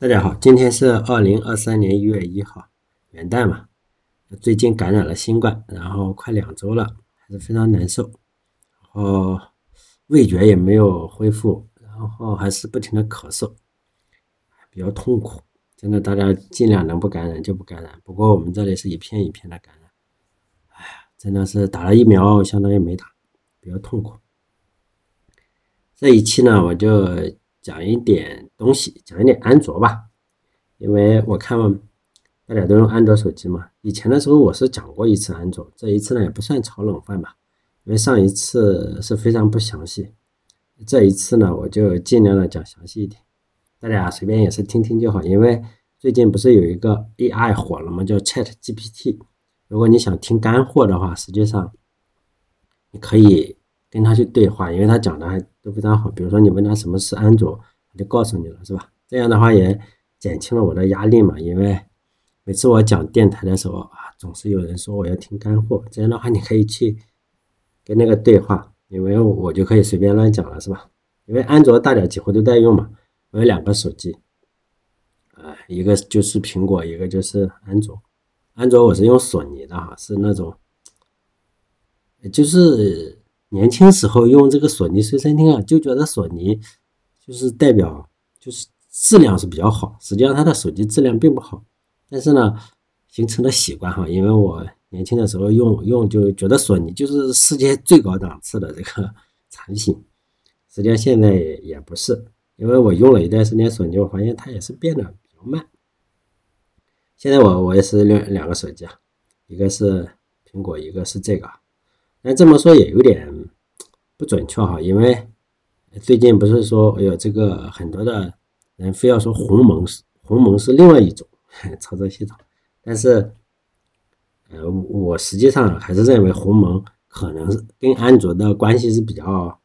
大家好，今天是二零二三年一月一号，元旦嘛。最近感染了新冠，然后快两周了，还是非常难受，然后味觉也没有恢复，然后还是不停的咳嗽，比较痛苦。真的，大家尽量能不感染就不感染。不过我们这里是一片一片的感染，哎呀，真的是打了疫苗相当于没打，比较痛苦。这一期呢，我就。讲一点东西，讲一点安卓吧，因为我看大家都用安卓手机嘛。以前的时候我是讲过一次安卓，这一次呢也不算炒冷饭吧，因为上一次是非常不详细，这一次呢我就尽量的讲详细一点，大家随便也是听听就好。因为最近不是有一个 AI 火了吗？叫 Chat GPT。如果你想听干货的话，实际上你可以。跟他去对话，因为他讲的还都非常好。比如说你问他什么是安卓，他就告诉你了，是吧？这样的话也减轻了我的压力嘛。因为每次我讲电台的时候啊，总是有人说我要听干货。这样的话你可以去跟那个对话，因为我就可以随便乱讲了，是吧？因为安卓大家几乎都在用嘛。我有两个手机，啊，一个就是苹果，一个就是安卓。安卓我是用索尼的哈，是那种，就是。年轻时候用这个索尼随身听啊，就觉得索尼就是代表就是质量是比较好，实际上它的手机质量并不好。但是呢，形成了习惯哈，因为我年轻的时候用用就觉得索尼就是世界最高档次的这个产品。实际上现在也不是，因为我用了一段时间索尼，我发现它也是变得比较慢。现在我我也是两两个手机啊，一个是苹果，一个是这个。但这么说也有点不准确哈，因为最近不是说有这个很多的人非要说鸿蒙是鸿蒙是另外一种 操作系统，但是呃，我实际上还是认为鸿蒙可能是跟安卓的关系是比较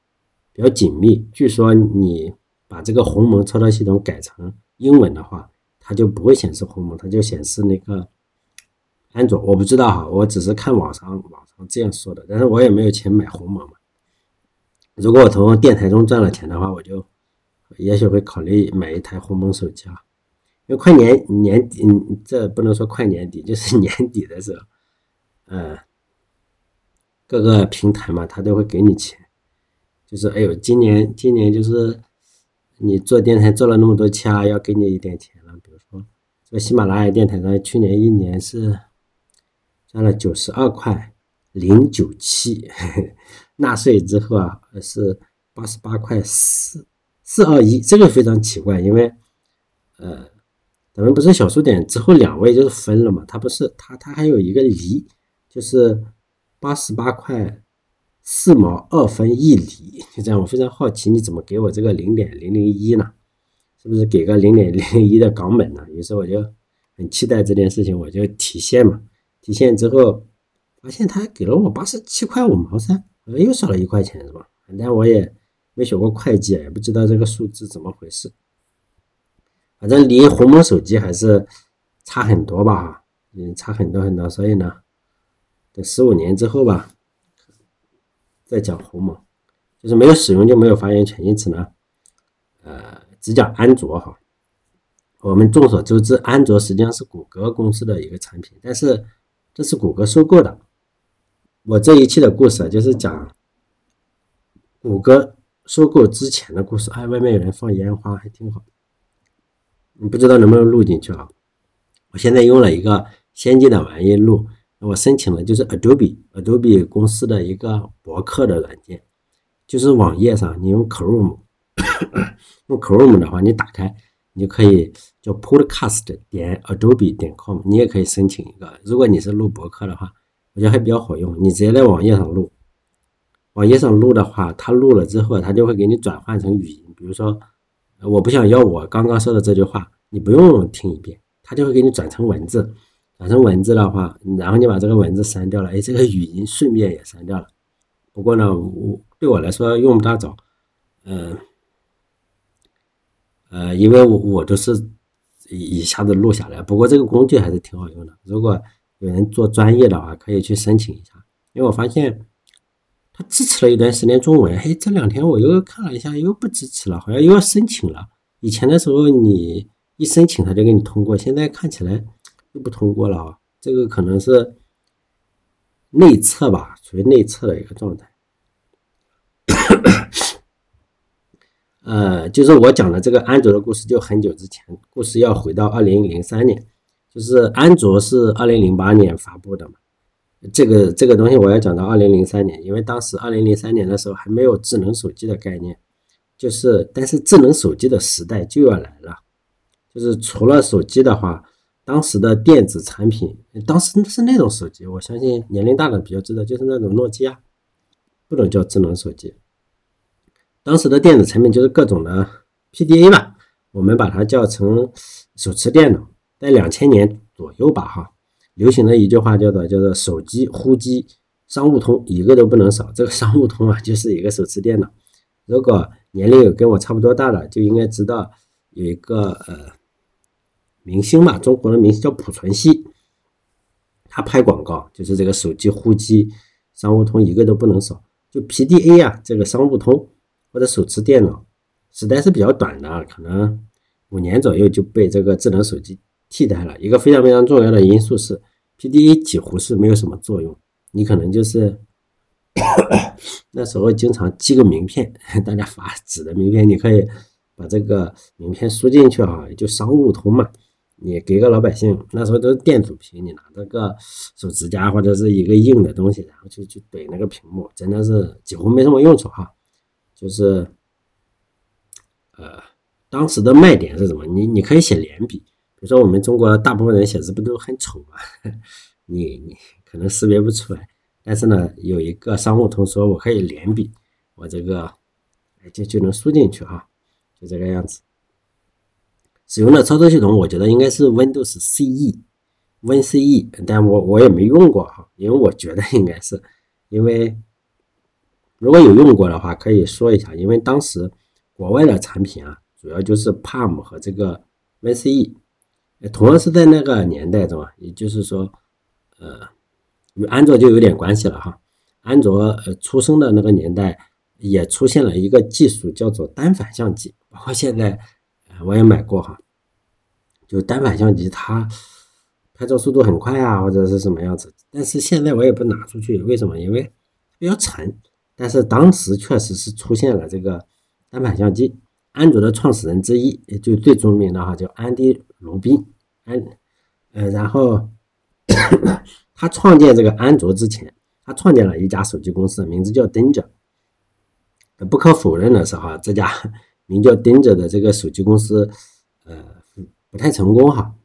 比较紧密。据说你把这个鸿蒙操作系统改成英文的话，它就不会显示鸿蒙，它就显示那个。安卓我不知道哈，我只是看网上网上这样说的，但是我也没有钱买鸿蒙嘛。如果我从电台中赚了钱的话，我就也许会考虑买一台鸿蒙手机啊。因为快年年底，这不能说快年底，就是年底的时候，嗯，各个平台嘛，他都会给你钱，就是哎呦，今年今年就是你做电台做了那么多期啊，要给你一点钱了。比如说这喜马拉雅电台上，去年一年是。赚了九十二块零九七，纳税之后啊是八十八块四四二一，这个非常奇怪，因为呃，咱们不是小数点之后两位就是分了嘛，它不是它它还有一个厘，就是八十八块四毛二分一厘，就这样，我非常好奇你怎么给我这个零点零零一呢？是不是给个零点零零一的港本呢？于是我就很期待这件事情，我就提现嘛。提现之后，发现他还给了我八十七块五毛三，呃又少了一块钱，是吧？反正我也没学过会计，也不知道这个数字怎么回事。反正离鸿蒙手机还是差很多吧，嗯，差很多很多。所以呢，等十五年之后吧，再讲鸿蒙，就是没有使用就没有发言权，因此呢，呃，只讲安卓哈。我们众所周知，安卓实际上是谷歌公司的一个产品，但是。这是谷歌收购的。我这一期的故事就是讲谷歌收购之前的故事。哎，外面有人放烟花，还挺好。你不知道能不能录进去啊？我现在用了一个先进的玩意录。我申请了，就是 Adobe Adobe 公司的一个博客的软件，就是网页上你用 Chrome，用 Chrome 的话，你打开。你就可以叫 podcast 点 adobe 点 com，你也可以申请一个。如果你是录博客的话，我觉得还比较好用。你直接在网页上录，网页上录的话，它录了之后，它就会给你转换成语音。比如说，我不想要我刚刚说的这句话，你不用听一遍，它就会给你转成文字。转成文字的话，然后你把这个文字删掉了，哎，这个语音顺便也删掉了。不过呢，我对我来说用不大着，嗯。呃，因为我我都是一一下子录下来，不过这个工具还是挺好用的。如果有人做专业的话，可以去申请一下。因为我发现它支持了一段时间中文，嘿，这两天我又看了一下，又不支持了，好像又要申请了。以前的时候，你一申请他就给你通过，现在看起来又不通过了啊，这个可能是内测吧，属于内测的一个状态。呃，就是我讲的这个安卓的故事，就很久之前，故事要回到二零零三年，就是安卓是二零零八年发布的嘛。这个这个东西我要讲到二零零三年，因为当时二零零三年的时候还没有智能手机的概念，就是但是智能手机的时代就要来了，就是除了手机的话，当时的电子产品，当时是那种手机，我相信年龄大的比较知道，就是那种诺基亚，不能叫智能手机。当时的电子产品就是各种的 PDA 吧，我们把它叫成手持电脑。在两千年左右吧，哈，流行的一句话叫做“叫做手机、呼机、商务通，一个都不能少”。这个商务通啊，就是一个手持电脑。如果年龄有跟我差不多大的，就应该知道有一个呃明星嘛，中国的明星叫濮存昕，他拍广告就是这个手机、呼机、商务通一个都不能少。就 PDA 啊，这个商务通。或者手持电脑时代是比较短的，可能五年左右就被这个智能手机替代了。一个非常非常重要的因素是，PDA 几乎是没有什么作用。你可能就是 那时候经常寄个名片，大家发纸的名片，你可以把这个名片输进去啊，就商务通嘛。你给个老百姓，那时候都是电阻屏，你拿这个手指甲或者是一个硬的东西，然后就去怼那个屏幕，真的是几乎没什么用处哈。就是，呃，当时的卖点是什么？你你可以写连笔，比如说我们中国大部分人写字不都很丑吗？你你可能识别不出来，但是呢，有一个商务通说我可以连笔，我这个就就能输进去哈，就这个样子。使用的操作系统我觉得应该是 Windows CE，WinCE，但我我也没用过哈，因为我觉得应该是因为。如果有用过的话，可以说一下，因为当时国外的产品啊，主要就是 Palm 和这个 WinCE，同样是在那个年代中啊，也就是说，呃，与安卓就有点关系了哈。安卓呃出生的那个年代，也出现了一个技术叫做单反相机，包括现在我也买过哈，就单反相机它拍照速度很快啊，或者是什么样子，但是现在我也不拿出去，为什么？因为比较沉。但是当时确实是出现了这个单反相机，安卓的创始人之一，也就最著名的哈，叫安迪·鲁宾，安，呃，然后 他创建这个安卓之前，他创建了一家手机公司，名字叫 Danger。不可否认的是哈，这家 名叫 Danger 的这个手机公司，呃，不太成功哈。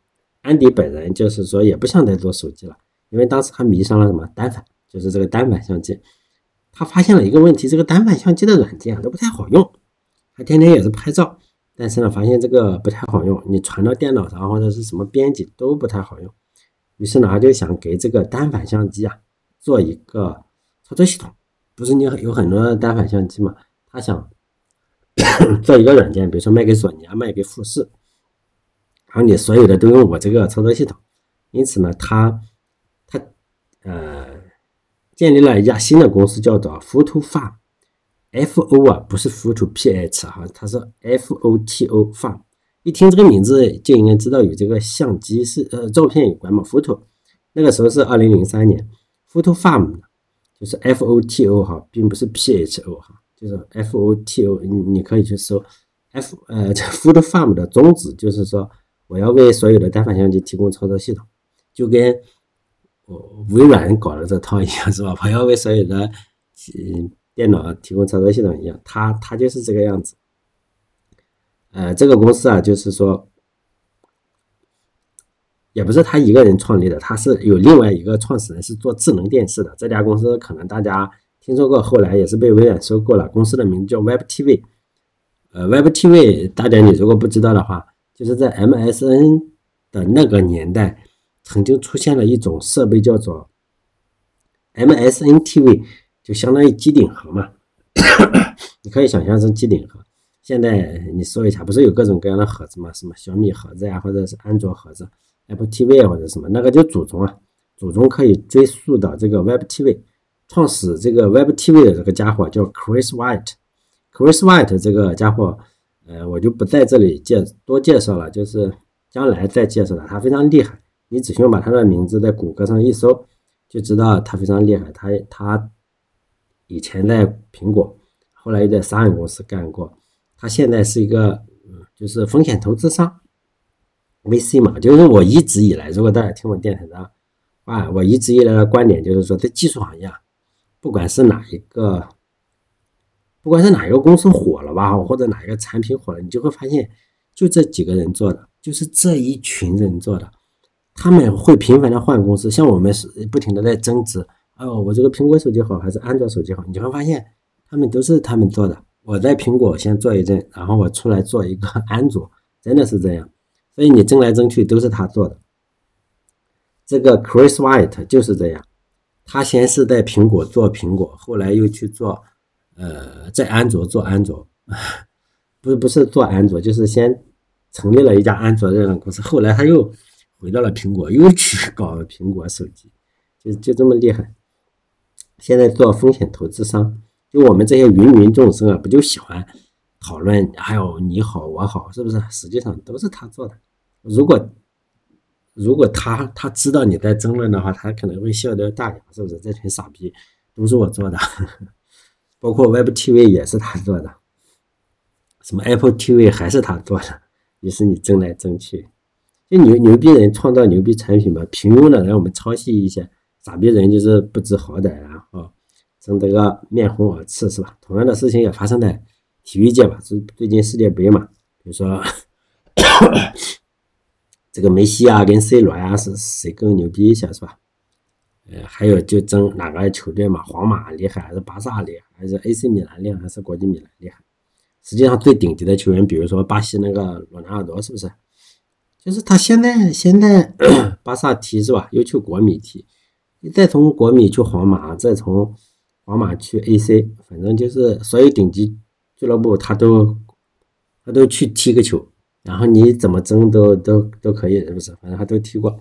安迪本人就是说也不想再做手机了，因为当时他迷上了什么单反，就是这个单反相机。他发现了一个问题，这个单反相机的软件都不太好用。他天天也是拍照，但是呢，发现这个不太好用，你传到电脑上或者是什么编辑都不太好用。于是呢，他就想给这个单反相机啊做一个操作系统。不是你有很多单反相机嘛？他想 做一个软件，比如说卖给索尼啊，卖给富士，然后你所有的都用我这个操作系统。因此呢，他他呃。建立了一家新的公司，叫做 Photo Farm F O 啊，不是 Photo P H 哈，它是 F O T O Farm。一听这个名字就应该知道与这个相机是呃照片有关嘛，Photo。那个时候是二零零三年，Photo Farm 就是 F O T O 哈，并不是 P H O 哈，就是 F O T O，你你可以去搜 F 呃 这 Photo Farm 的宗旨就是说我要为所有的单反相机提供操作系统，就跟我。微软搞的这套一样是吧？我要为所有的嗯电脑提供操作系统一样，它它就是这个样子。呃，这个公司啊，就是说，也不是他一个人创立的，他是有另外一个创始人是做智能电视的。这家公司可能大家听说过，后来也是被微软收购了。公司的名字叫 Web TV。呃，Web TV，大家你如果不知道的话，就是在 MSN 的那个年代。曾经出现了一种设备叫做 MSN TV，就相当于机顶盒嘛，你可以想象成机顶盒。现在你说一下，不是有各种各样的盒子吗？什么小米盒子呀，或者是安卓盒子、Apple TV 啊或者什么，那个就祖宗啊，祖宗可以追溯到这个 Web TV。创始这个 Web TV 的这个家伙叫 Chris White，Chris White 这个家伙，呃，我就不在这里介多介绍了，就是将来再介绍他。他非常厉害，你只需要把他的名字在谷歌上一搜，就知道他非常厉害。他他以前在苹果，后来又在沙人公司干过。他现在是一个嗯，就是风险投资商，VC 嘛。就是我一直以来，如果大家听我电台的话，我一直以来的观点就是说，在技术行业，啊，不管是哪一个。不管是哪一个公司火了吧，或者哪一个产品火了，你就会发现，就这几个人做的，就是这一群人做的。他们会频繁的换公司，像我们是不停的在增值。哦，我这个苹果手机好还是安卓手机好？你会发现，他们都是他们做的。我在苹果先做一阵，然后我出来做一个 安卓，真的是这样。所以你争来争去都是他做的。这个 Chris White 就是这样，他先是在苹果做苹果，后来又去做。呃，在安卓做安卓，不不是做安卓，就是先成立了一家安卓这样的公司，后来他又回到了苹果，又去搞苹果手机，就就这么厉害。现在做风险投资商，就我们这些芸芸众生啊，不就喜欢讨论，还有你好我好，是不是？实际上都是他做的。如果如果他他知道你在争论的话，他可能会笑掉大牙，是不是？这群傻逼都是我做的。包括 Web TV 也是他做的，什么 Apple TV 还是他做的，于是你争来争去，就牛牛逼人创造牛逼产品嘛，平庸的让我们抄袭一些，傻逼人就是不知好歹啊，争得个面红耳赤是吧？同样的事情也发生在体育界吧，是最近世界杯嘛，比如说 这个梅西啊跟 C 罗啊是谁更牛逼一些是吧？呃，还有就争哪个球队嘛，皇马厉害还是巴萨厉害，还是 AC 米兰厉害还是国际米兰厉害？实际上最顶级的球员，比如说巴西那个罗纳尔多，是不是？就是他现在现在 巴萨踢是吧？又去国米踢，你再从国米去皇马，再从皇马去 AC，反正就是所有顶级俱乐部他都他都去踢个球，然后你怎么争都都都可以，是不是？反正他都踢过。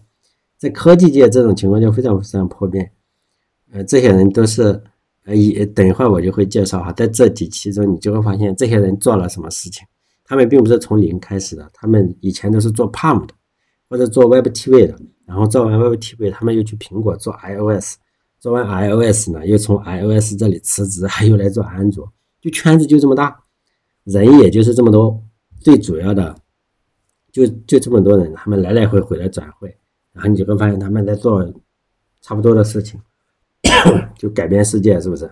在科技界，这种情况就非常非常普遍。呃，这些人都是，呃，一等一会儿我就会介绍哈，在这几期中，你就会发现这些人做了什么事情。他们并不是从零开始的，他们以前都是做 Palm 的，或者做 Web TV 的，然后做完 Web TV，他们又去苹果做 iOS，做完 iOS 呢，又从 iOS 这里辞职，又来做安卓，就圈子就这么大，人也就是这么多，最主要的就就这么多人，他们来来回回的转会。然后你就会发现他们在做差不多的事情，就改变世界，是不是？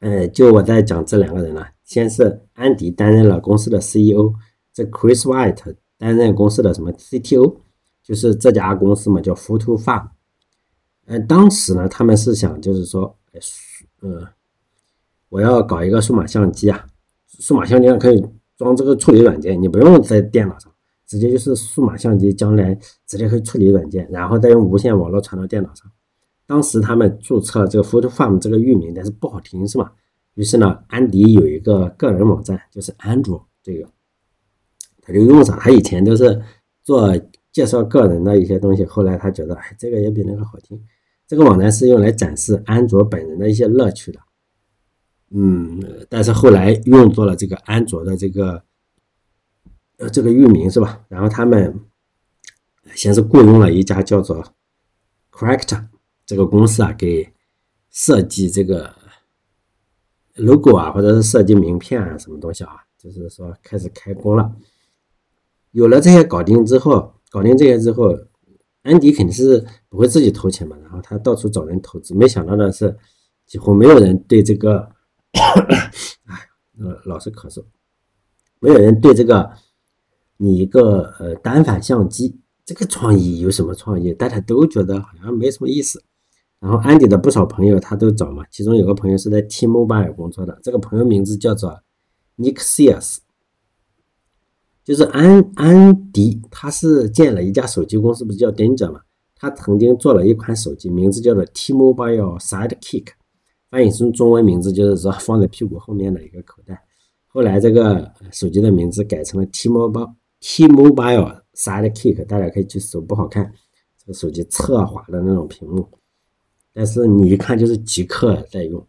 呃，就我在讲这两个人了。先是安迪担任了公司的 CEO，这 Chris White 担任公司的什么 CTO，就是这家公司嘛，叫 Photo Farm。嗯，当时呢，他们是想就是说，呃，我要搞一个数码相机啊，数码相机上可以装这个处理软件，你不用在电脑上。直接就是数码相机，将来直接可以处理软件，然后再用无线网络传到电脑上。当时他们注册这个 Photo Farm 这个域名，但是不好听，是吧？于是呢，安迪有一个个人网站，就是安卓这个，他就用上。他以前都是做介绍个人的一些东西，后来他觉得，哎，这个也比那个好听。这个网站是用来展示安卓本人的一些乐趣的，嗯，但是后来用作了这个安卓的这个。呃，这个域名是吧？然后他们先是雇佣了一家叫做 Correct 这个公司啊，给设计这个 logo 啊，或者是设计名片啊，什么东西啊，就是说开始开工了。有了这些搞定之后，搞定这些之后，安迪肯定是不会自己投钱嘛，然后他到处找人投资。没想到的是，几乎没有人对这个，哎，呃，老是咳嗽，没有人对这个。你一个呃单反相机，这个创意有什么创意？大家都觉得好像没什么意思。然后安迪的不少朋友他都找嘛，其中有个朋友是在 T-Mobile 工作的，这个朋友名字叫做 Nick Sears，就是安安迪，他是建了一家手机公司，不是叫 Danger 嘛？他曾经做了一款手机，名字叫做 T-Mobile Sidekick，翻译成中文名字就是说放在屁股后面的一个口袋。后来这个手机的名字改成了 T-Mobile。T-Mobile Sidekick，大家可以去搜，不好看，这个手机侧滑的那种屏幕，但是你一看就是极客在用，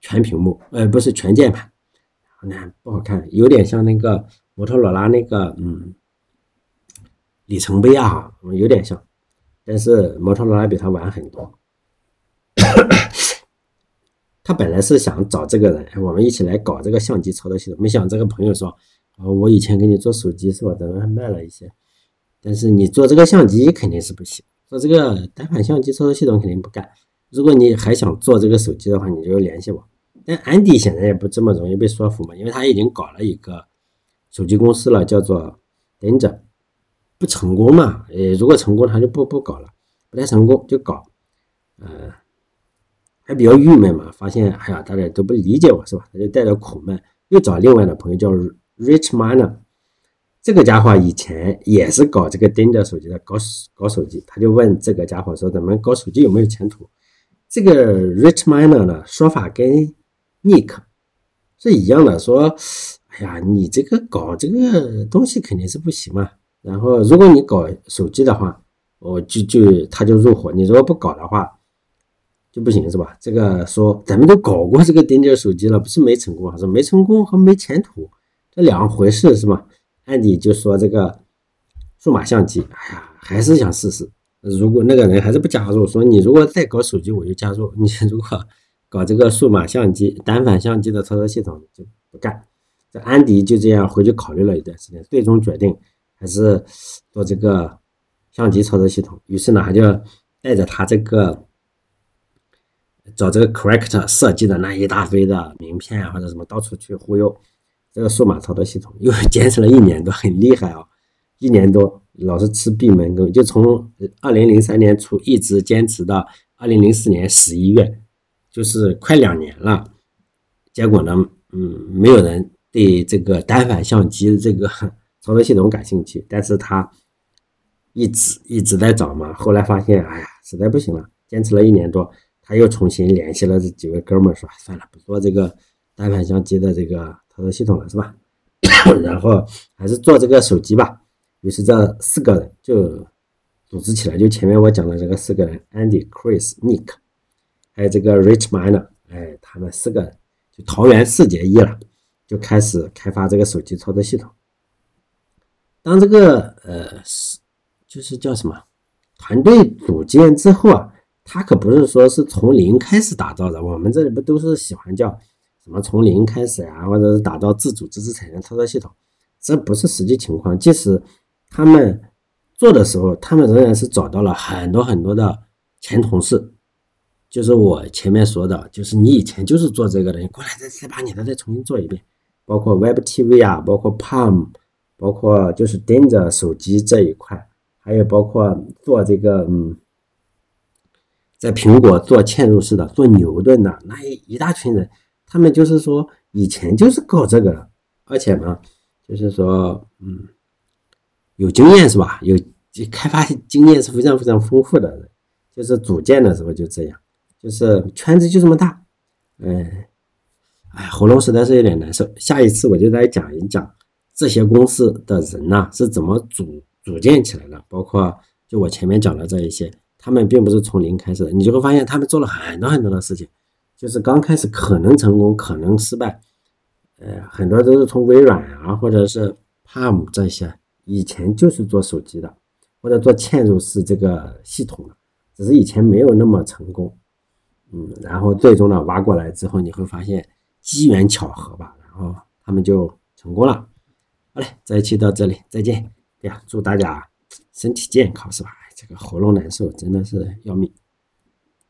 全屏幕，呃，不是全键盘，那不好看，有点像那个摩托罗拉那个嗯里程碑啊，有点像，但是摩托罗拉比它晚很多。他本来是想找这个人，我们一起来搞这个相机操作系统。没想这个朋友说，啊，我以前给你做手机是吧？咱们还卖了一些，但是你做这个相机肯定是不行，做这个单反相机操作系统肯定不干。如果你还想做这个手机的话，你就联系我。但安迪显然也不这么容易被说服嘛，因为他已经搞了一个手机公司了，叫做 Danger，不成功嘛？呃，如果成功他就不不搞了，不太成功就搞，呃。还比较郁闷嘛，发现哎呀，大家都不理解我是吧？他就带着苦闷，又找另外的朋友叫 Rich Miner，这个家伙以前也是搞这个盯着手机的，搞搞手机，他就问这个家伙说：“咱们搞手机有没有前途？”这个 Rich Miner 呢说法跟 Nick 是一样的，说：“哎呀，你这个搞这个东西肯定是不行嘛。然后如果你搞手机的话，我就就他就入伙；你如果不搞的话。”就不行是吧？这个说咱们都搞过这个钉钉手机了，不是没成功，是没成功和没前途，这两回事是吧？安迪就说这个数码相机，哎呀，还是想试试。如果那个人还是不加入，说你如果再搞手机，我就加入。你如果搞这个数码相机、单反相机的操作系统，就不干。这安迪就这样回去考虑了一段时间，最终决定还是做这个相机操作系统。于是呢，他就带着他这个。找这个 correct 设计的那一大堆的名片啊，或者什么到处去忽悠，这个数码操作系统又 坚持了一年多，很厉害啊！一年多老是吃闭门羹，就从二零零三年初一直坚持到二零零四年十一月，就是快两年了。结果呢，嗯，没有人对这个单反相机这个操作系统感兴趣，但是他一直一直在找嘛。后来发现，哎呀，实在不行了，坚持了一年多。他又重新联系了这几位哥们儿，说算了，不做这个单反相机的这个操作系统了，是吧？然后还是做这个手机吧。于是这四个人就组织起来，就前面我讲的这个四个人：Andy、Chris、Nick，还有这个 Rich Miner。哎，他们四个人就桃园四结义了，就开始开发这个手机操作系统。当这个呃是就是叫什么团队组建之后啊。他可不是说是从零开始打造的，我们这里不都是喜欢叫什么从零开始呀，或者是打造自主知识产权操作系统，这不是实际情况。即使他们做的时候，他们仍然是找到了很多很多的前同事，就是我前面说的，就是你以前就是做这个的，你过来再再把你的再重新做一遍，包括 Web TV 啊，包括 Palm，包括就是盯着手机这一块，还有包括做这个嗯。在苹果做嵌入式的、做牛顿的那一一大群人，他们就是说以前就是搞这个的，而且呢，就是说，嗯，有经验是吧？有开发经验是非常非常丰富的，就是组建的时候就这样，就是圈子就这么大，嗯，哎，喉咙实在是有点难受。下一次我就再讲一讲这些公司的人呐是怎么组组建起来的，包括就我前面讲的这一些。他们并不是从零开始的，你就会发现他们做了很多很多的事情，就是刚开始可能成功，可能失败，呃，很多都是从微软啊，或者是 Palm 这些，以前就是做手机的，或者做嵌入式这个系统的，只是以前没有那么成功，嗯，然后最终呢挖过来之后，你会发现机缘巧合吧，然后他们就成功了。好嘞，这一期到这里，再见。哎呀，祝大家身体健康，是吧？这个喉咙难受，真的是要命。